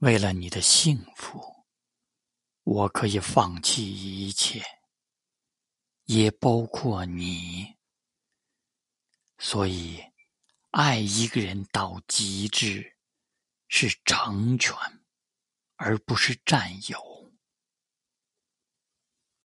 为了你的幸福我可以放弃一切也包括你。所以爱一个人到极致是成全而不是占有。